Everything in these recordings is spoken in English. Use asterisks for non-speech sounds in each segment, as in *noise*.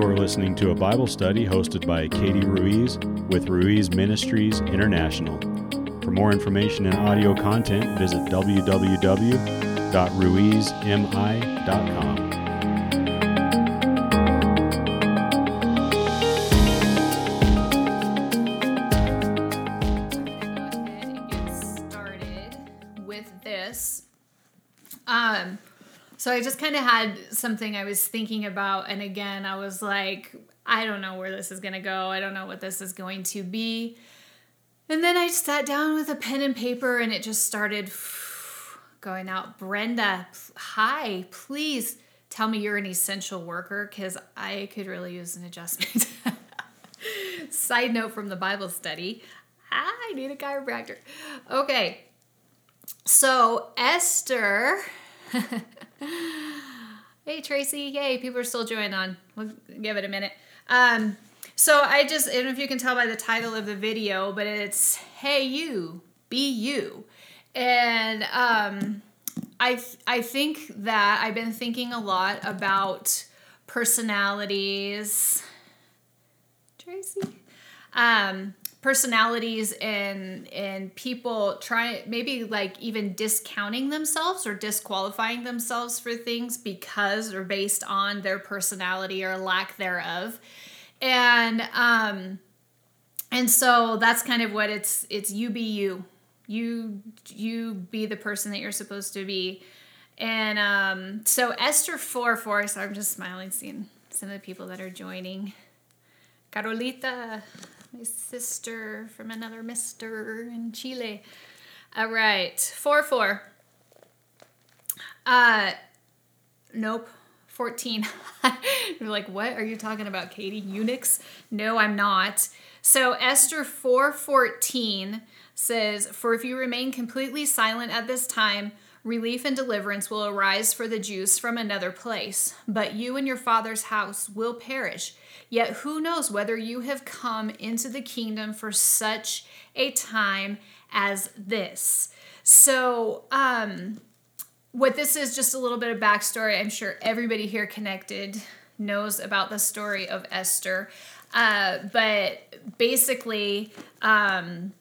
You're listening to a Bible study hosted by Katie Ruiz with Ruiz Ministries International. For more information and audio content, visit www.ruizmi.com. I just kind of had something I was thinking about, and again, I was like, I don't know where this is gonna go. I don't know what this is going to be. And then I sat down with a pen and paper, and it just started *sighs* going out. Brenda, hi, please tell me you're an essential worker because I could really use an adjustment. *laughs* Side note from the Bible study I need a chiropractor. Okay, so Esther *laughs* hey Tracy, yay! People are still joining on. We'll give it a minute. Um, so I just I don't know if you can tell by the title of the video, but it's "Hey You, Be You," and um, I I think that I've been thinking a lot about personalities. Tracy, um, personalities and and people try maybe like even discounting themselves or disqualifying themselves for things because or based on their personality or lack thereof. And um and so that's kind of what it's it's you be you. You you be the person that you're supposed to be. And um so esther 4 4 so i'm just smiling seeing some of the people that are joining. Carolita my sister from another mister in Chile. All right, 4 4. Uh, nope. 14. *laughs* You're like, what are you talking about, Katie? Unix? No, I'm not. So Esther 4:14 says, "For if you remain completely silent at this time, relief and deliverance will arise for the Jews from another place, but you and your father's house will perish. Yet who knows whether you have come into the kingdom for such a time as this. So, um, what this is just a little bit of backstory. I'm sure everybody here connected knows about the story of Esther. Uh, but basically, um,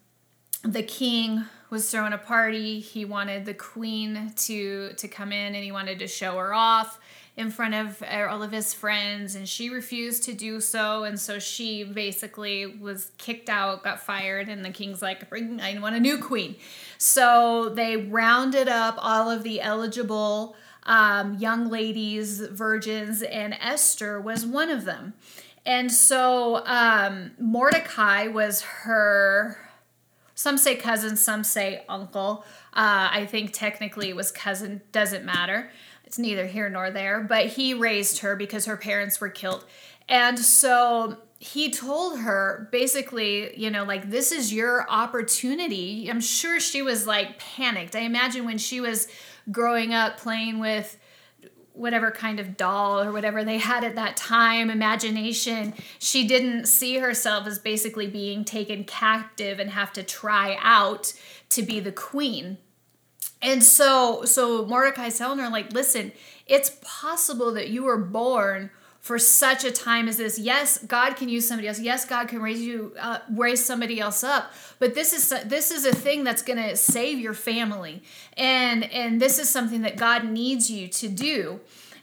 the king was throwing a party. He wanted the queen to to come in and he wanted to show her off in front of uh, all of his friends and she refused to do so. And so she basically was kicked out got fired and the king's like i want a new queen. So they rounded up all of the eligible um, young ladies virgins and esther was one of them. And so um, mordecai was her some say cousin some say uncle uh, i think technically it was cousin doesn't matter it's neither here nor there, but he raised her because her parents were killed. And so he told her basically, you know, like, this is your opportunity. I'm sure she was like panicked. I imagine when she was growing up playing with whatever kind of doll or whatever they had at that time, imagination, she didn't see herself as basically being taken captive and have to try out to be the queen. And so so Mordecai's telling her, like, listen, it's possible that you were born for such a time as this. Yes, God can use somebody else. Yes, God can raise you, uh, raise somebody else up. But this is this is a thing that's going to save your family, and and this is something that God needs you to do.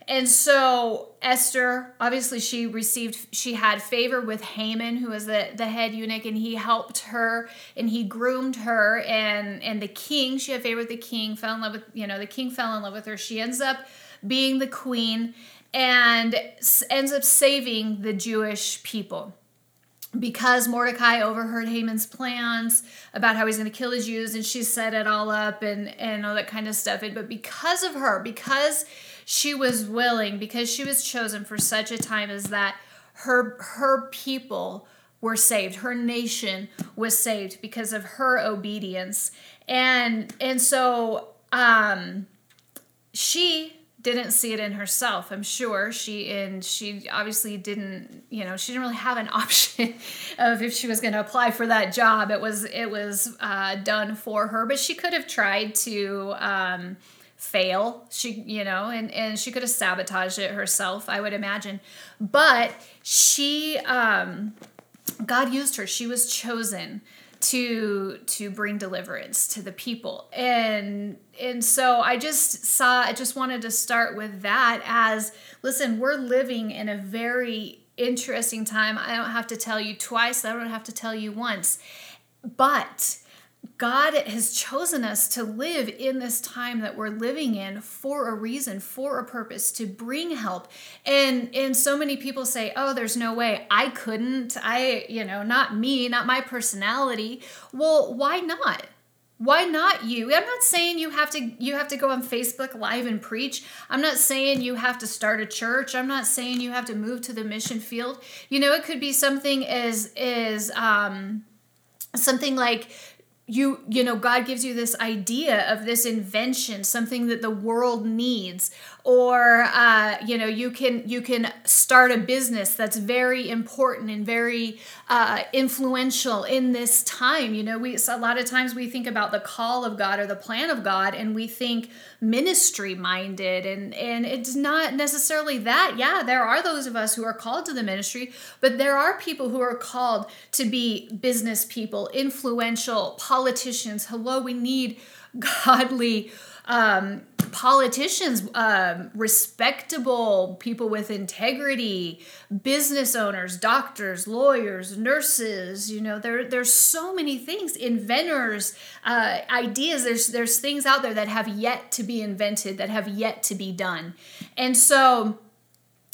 And so Esther, obviously, she received, she had favor with Haman, who was the, the head eunuch, and he helped her and he groomed her. And and the king, she had favor with the king, fell in love with, you know, the king fell in love with her. She ends up being the queen and ends up saving the Jewish people because Mordecai overheard Haman's plans about how he's going to kill the Jews, and she set it all up and and all that kind of stuff. And but because of her, because she was willing because she was chosen for such a time as that her her people were saved her nation was saved because of her obedience and and so um she didn't see it in herself i'm sure she and she obviously didn't you know she didn't really have an *laughs* option of if she was going to apply for that job it was it was uh, done for her but she could have tried to um, fail. She, you know, and and she could have sabotaged it herself, I would imagine. But she um God used her. She was chosen to to bring deliverance to the people. And and so i just saw i just wanted to start with that as listen we're living in a very interesting time. I don't have to tell you twice. I don't have to tell you once. But God has chosen us to live in this time that we're living in for a reason, for a purpose, to bring help. And and so many people say, "Oh, there's no way I couldn't. I, you know, not me, not my personality." Well, why not? Why not you? I'm not saying you have to you have to go on Facebook live and preach. I'm not saying you have to start a church. I'm not saying you have to move to the mission field. You know, it could be something as is um something like you you know god gives you this idea of this invention something that the world needs. Or uh, you know you can you can start a business that's very important and very uh, influential in this time. You know we a lot of times we think about the call of god or the plan of god and we think ministry minded. And and it's not necessarily that. Yeah there are those of us who are called to the ministry but there are people who are called to be business people influential politicians hello we need godly um, politicians, um, respectable people with integrity, business owners, doctors, lawyers, nurses. You know, there there's so many things, inventors, uh, ideas. There's there's things out there that have yet to be invented, that have yet to be done, and so.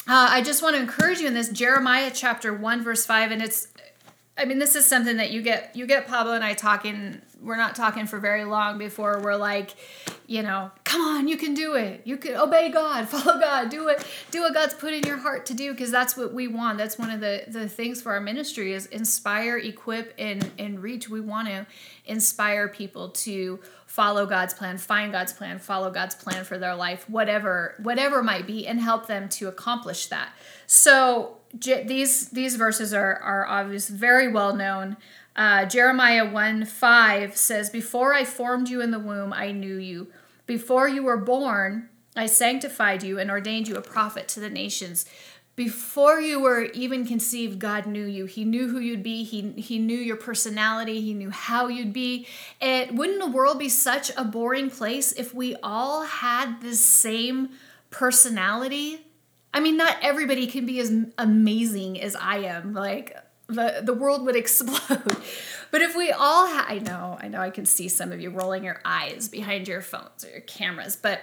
Uh, I just want to encourage you in this Jeremiah chapter 1 verse 5 and it's I mean this is something that you get you get Pablo and I talking we're not talking for very long before we're like, you know, come on, you can do it. You can obey God, *laughs* follow God, do it, do what God's put in your heart to do, because that's what we want. That's one of the the things for our ministry is inspire, equip, and and reach. We want to inspire people to follow God's plan, find God's plan, follow God's plan for their life, whatever whatever might be, and help them to accomplish that. So these these verses are are obvious, very well known. Uh, Jeremiah 1 5 says, Before I formed you in the womb, I knew you. Before you were born, I sanctified you and ordained you a prophet to the nations. Before you were even conceived, God knew you. He knew who you'd be. He, he knew your personality. He knew how you'd be. It wouldn't the world be such a boring place if we all had the same personality? I mean, not everybody can be as amazing as I am. Like, the the world would *laughs* explode. but if we all had, I know, I know, I can see some of you rolling your eyes behind your phones or your cameras, but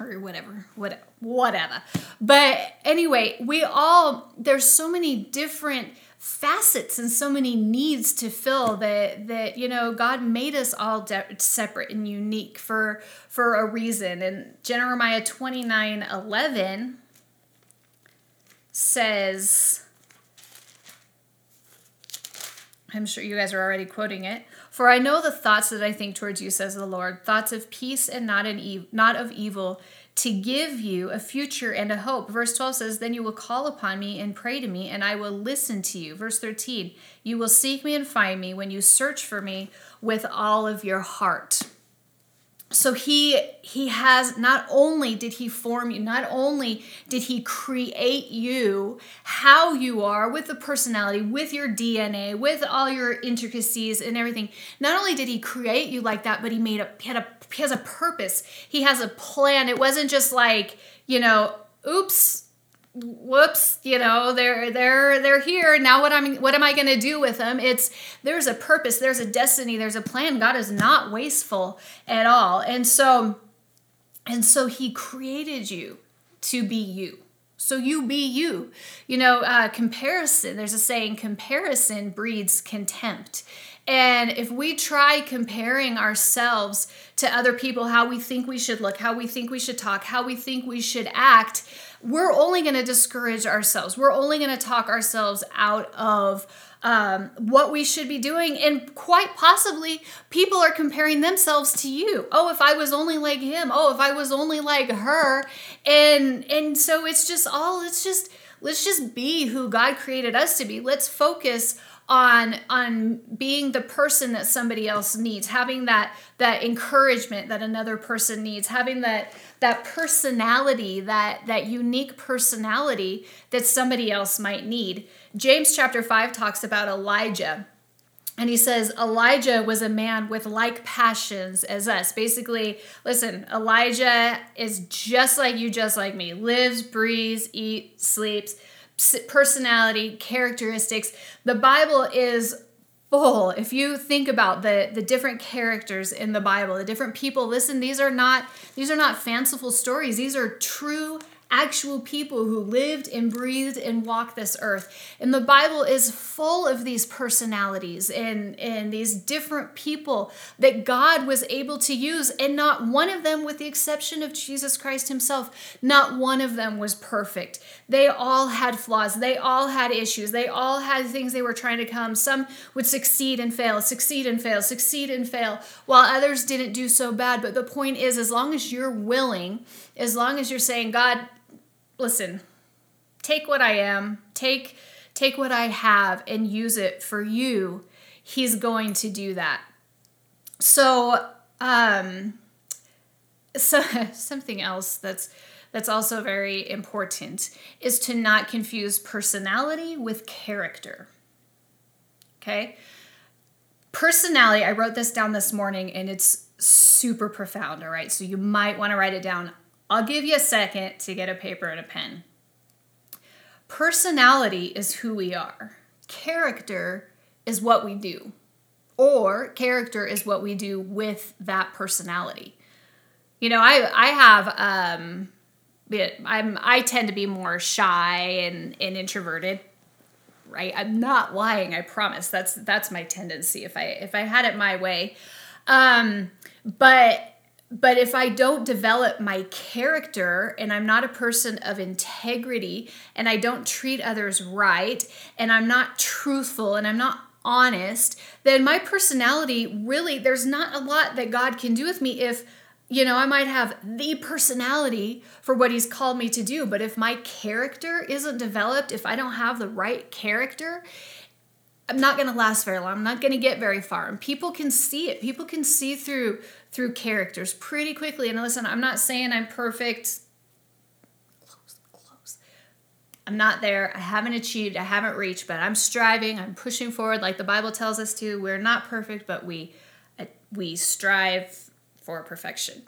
or whatever, what, whatever. But anyway, we all there's so many different facets and so many needs to fill that that you know God made us all de- separate and unique for for a reason. And Jeremiah 29 11 says I'm sure you guys are already quoting it. For I know the thoughts that I think towards you, says the Lord, thoughts of peace and not an not of evil, to give you a future and a hope. Verse 12 says, Then you will call upon me and pray to me, and I will listen to you. Verse 13, you will seek me and find me when you search for me with all of your heart so he he has not only did he form you not only did he create you how you are with the personality with your dna with all your intricacies and everything not only did he create you like that but he made a he had a he has a purpose. He has a plan. It wasn't just like you know oops whoops you know they're they're they're here. Now what i'm what am i going to do with them? It's there's a purpose there's a destiny there's a plan. God is not wasteful at all. And so and so he created you to be you. So you be you. You know uh, comparison there's a saying comparison breeds contempt. And if we try comparing ourselves to other people how we think we should look how we think we should talk how we think we should act we're only going to discourage ourselves. We're only going to talk ourselves out of um, what we should be doing. And quite possibly, people are comparing themselves to you. Oh, if I was only like him. Oh, if I was only like her. And and so it's just all. It's just let's just be who God created us to be. Let's focus on on being the person that somebody else needs having that that encouragement that another person needs having that that personality that that unique personality that somebody else might need james chapter 5 talks about elijah and he says Elijah was a man with like passions as us. Basically, listen, Elijah is just like you, just like me. Lives, breathes, eats, sleeps personality, characteristics. The Bible is full. If you think about the the different characters in the Bible, the different people, listen, these are not these are not fanciful stories. These are true actual people who lived and breathed and walked this earth. And the Bible is full of these personalities and, and these different people that God was able to use. And not one of them, with the exception of Jesus Christ himself, not one of them was perfect. They all had flaws, they all had issues, they all had things they were trying to come. Some would succeed and fail, succeed and fail, succeed and fail, while others didn't do so bad. But the point is, as long as you're willing, as long as you're saying, God, listen, take what I am, take take what I have and use it for you. He's going to do that. So, um so *laughs* something else that's that's also very important is to not confuse personality with character. Okay? Personality, I wrote this down this morning and it's super profound, all right? So you might want to write it down. I'll give you a second to get a paper and a pen. Personality is who we are, character is what we do, or character is what we do with that personality. You know, I I have um I'm I tend to be more shy and, and introverted right? I'm not lying i promise. That's that's my tendency if i if i had it my way. Um but but if I don't develop my character and I'm not a person of integrity and I don't treat others right and I'm not truthful and I'm not honest, then my personality really, there's not a lot that God can do with me if, you know, I might have the personality for what He's called me to do. But if my character isn't developed, if I don't have the right character, I'm not going to last very long. I'm not going to get very far. And people can see it. People can see through through characters pretty quickly. And listen, I'm not saying I'm perfect. Close, close. I'm not there. I haven't achieved. I haven't reached, but I'm striving. I'm pushing forward like the Bible tells us to. We're not perfect, but we uh, we strive for perfection.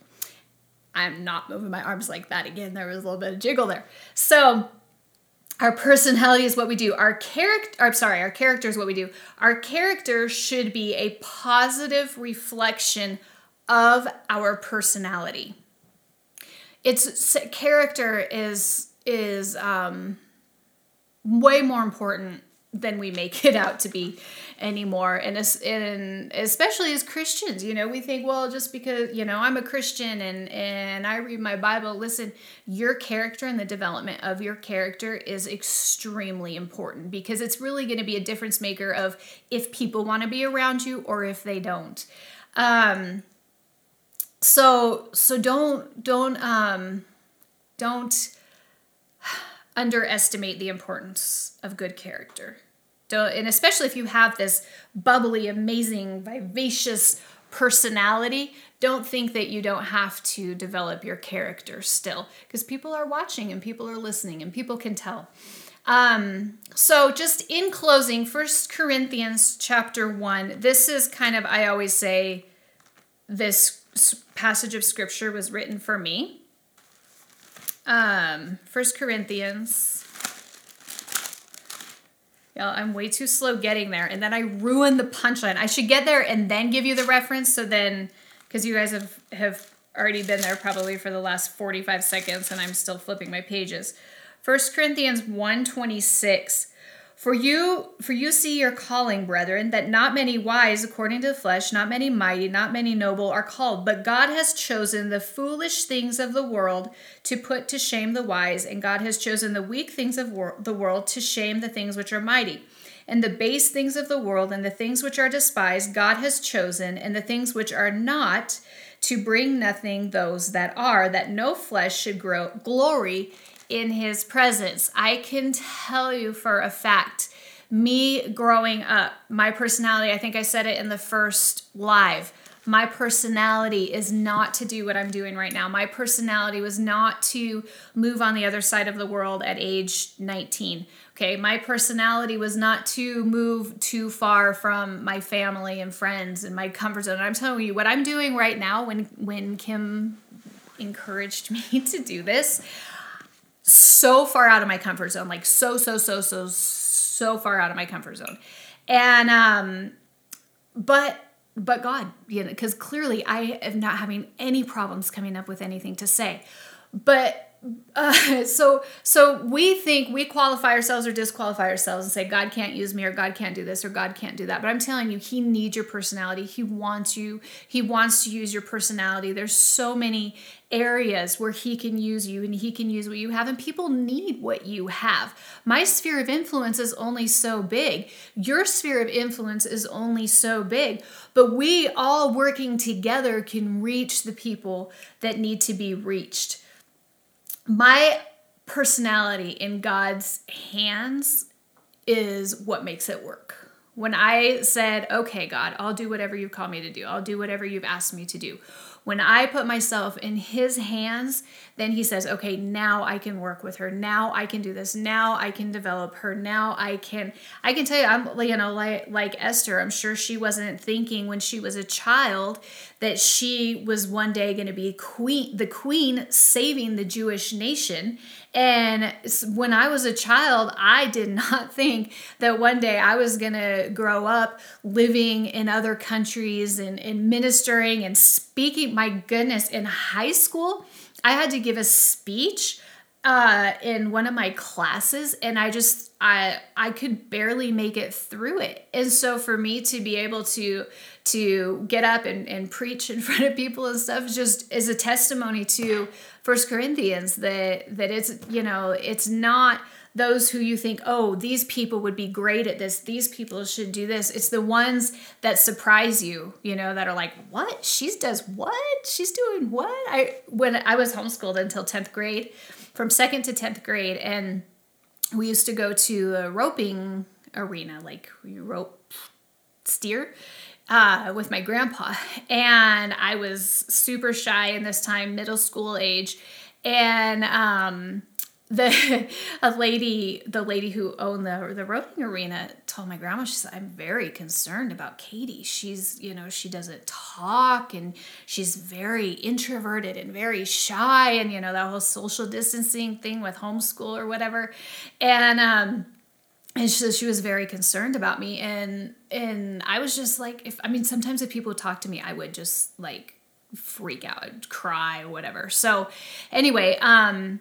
I'm not moving my arms like that again. There was a little bit of jiggle there. So, our personality is what we do. Our character, I'm sorry, our character is what we do. Our character should be a positive reflection of our personality. Its character is is um, way more important than we make it out to be anymore. And, as, and especially as christians you know we think well just because you know i'm a christian and and i read my bible listen your character and the development of your character is extremely important because it's really going to be a difference maker of if people want to be around you or if they don't. Um so so don't don't um don't underestimate the importance of good character don't and especially if you have this bubbly amazing vivacious personality don't think that you don't have to develop your character still because people are watching and people are listening and people can tell um, so just in closing first corinthians chapter 1 this is kind of i always say this passage of scripture was written for me. Um, First Corinthians. Yeah, I'm way too slow getting there, and then I ruin the punchline. I should get there and then give you the reference, so then, because you guys have have already been there probably for the last 45 seconds, and I'm still flipping my pages. First Corinthians 126 for you, for you see your calling, brethren, that not many wise according to the flesh, not many mighty, not many noble are called, but God has chosen the foolish things of the world to put to shame the wise, and God has chosen the weak things of wor- the world to shame the things which are mighty. And the base things of the world and the things which are despised, God has chosen, and the things which are not, to bring nothing those that are, that no flesh should grow glory in his presence. I can tell you for a fact me growing up, my personality, I think I said it in the first live. My personality is not to do what I'm doing right now. My personality was not to move on the other side of the world at age 19. Okay, my personality was not to move too far from my family and friends and my comfort zone. And I'm telling you what I'm doing right now when when Kim encouraged *laughs* me to do this so far out of my comfort zone like so so so so so far out of my comfort zone. And um but but god you know because clearly i am not having any problems coming up with anything to say. But uh, *laughs* so so we think we qualify ourselves or disqualify ourselves and say god can't use me or god can't do this or god can't do that. But i'm telling you he needs your personality. He wants you he wants to use your personality. There's so many areas where he can use you and he can use what you have and people need what you have. My sphere of influence is only so big. Your sphere of influence is only so big. But we all working together can reach the people that need to be reached my personality in God's hands is what makes it work. When I said, okay, God, I'll do whatever you call me to do, I'll do whatever you've asked me to do. When I put myself in his hands, then he says, okay, now I can work with her. Now I can do this. Now I can develop her. Now I can, I can tell you, I'm, you know, like, like Esther, I'm sure she wasn't thinking when she was a child that she was one day going to be queen, the queen saving the Jewish nation. And when I was a child, I did *laughs* not think that one day I was going to grow up living in other countries and, and ministering and speaking. My goodness, in high school, I had to give a speech uh, in one of my classes and I just I I could barely make it through it. And so for me to be able to to get up and, and preach in *laughs* front of people and stuff just is a testimony to First Corinthians that that it's you know it's not those who you think oh these people would be great at this these people should do this it's the ones that surprise you you know that are like what she does what she's doing what i when i was homeschooled until 10th grade from second to 10th grade and we used to go to a roping arena like rope steer uh, with my grandpa. *laughs* And I was super shy in this time, middle school age. And um, the *laughs* a lady, the lady who owned the the roping arena, told my grandma, she said, "I'm very concerned about Katie. She's, you know, she doesn't talk, and she's very introverted and very shy, and you know that whole social distancing thing with homeschool or whatever." And um, and she, she was very concerned about me and and i was just like if i mean sometimes if people talk to me i would just like freak out cry whatever so anyway um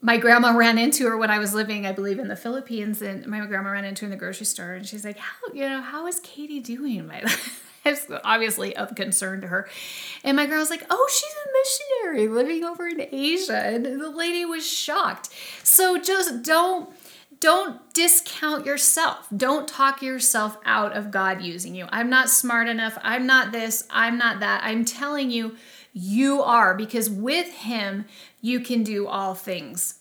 my grandma ran into her when I was living, I believe, in the Philippines, and my grandma ran into her in the grocery store, and she's like, "How, you know, how is Katie doing?" My *laughs* it's obviously of concern to her, and my grandma's like, "Oh, she's a missionary living over in Asia," and the lady was shocked. So just don't don't discount yourself. Don't talk yourself out of God using you. I'm not smart enough. I'm not this. I'm not that. I'm telling you, you are, because with Him, you can do all things.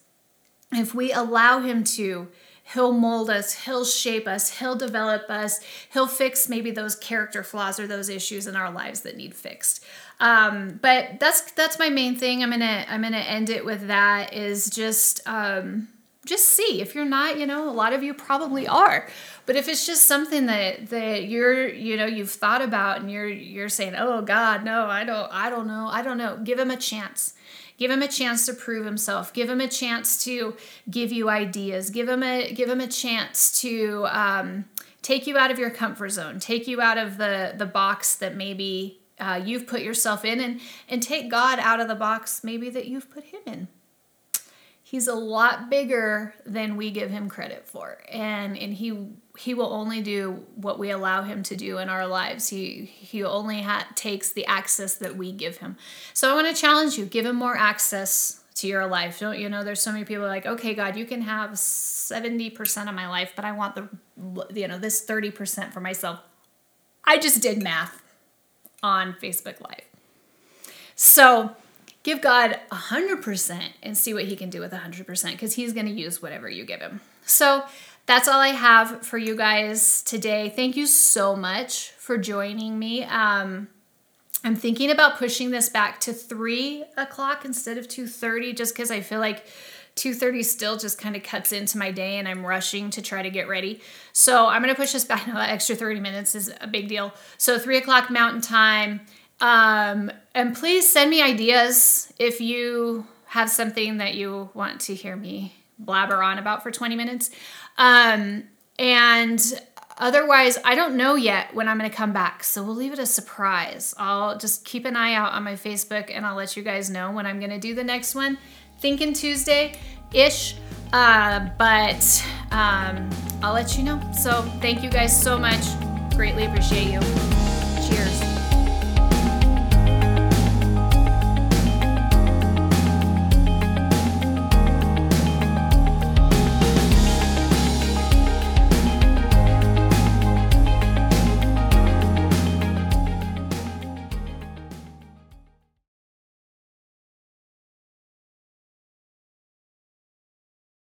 If we allow Him to, He'll mold us, He'll shape us, He'll develop us, He'll fix maybe those character flaws or those issues in our lives that need fixed. Um, but that's that's my main thing. I'm gonna I'm gonna end it with that. Is just um, just see. If you're not you know a lot of you probably are. But if it's just something that that you're you know you've thought about and you're you're saying oh god no i don't i don't know i don't know give him a chance. Give him a chance to prove himself. Give him a chance to give you ideas. Give him a give him a chance to um, take you out of your comfort zone. Take you out of the the box that maybe uh, you've put yourself in and and take god out of the box maybe that you've put him in he's a lot bigger than we give him credit for. And and he he will only do what we allow him to do in our lives. He he only ha- takes the access that we give him. So i want to challenge you give him more access to your life. Don't you know there's so many people like okay god you can have 70% of my life but i want the you know this 30% for myself. I just did math on facebook live. So give God 100% and see what he can do with 100% because he's going to use whatever you give him. So that's all I have for you guys today. Thank you so much for joining me. Um, I'm thinking about pushing this back to three o'clock instead of two thirty, just because I feel like 2.30 still just kind of cuts into my day and i'm rushing to try to get ready so i'm going to push this back *laughs* now that extra 30 minutes is a big deal so 3 o'clock mountain time um, and please send me ideas if you have something that you want to hear me blabber on about for 20 minutes um, and otherwise, I don't know yet when I'm going to come back. So we'll leave it a surprise. I'll just keep an eye out on my Facebook and I'll let you guys know when I'm going to do the next one. Thinking Tuesday ish. Uh, but um, I'll let you know. So thank you guys so much. Greatly appreciate you. Cheers.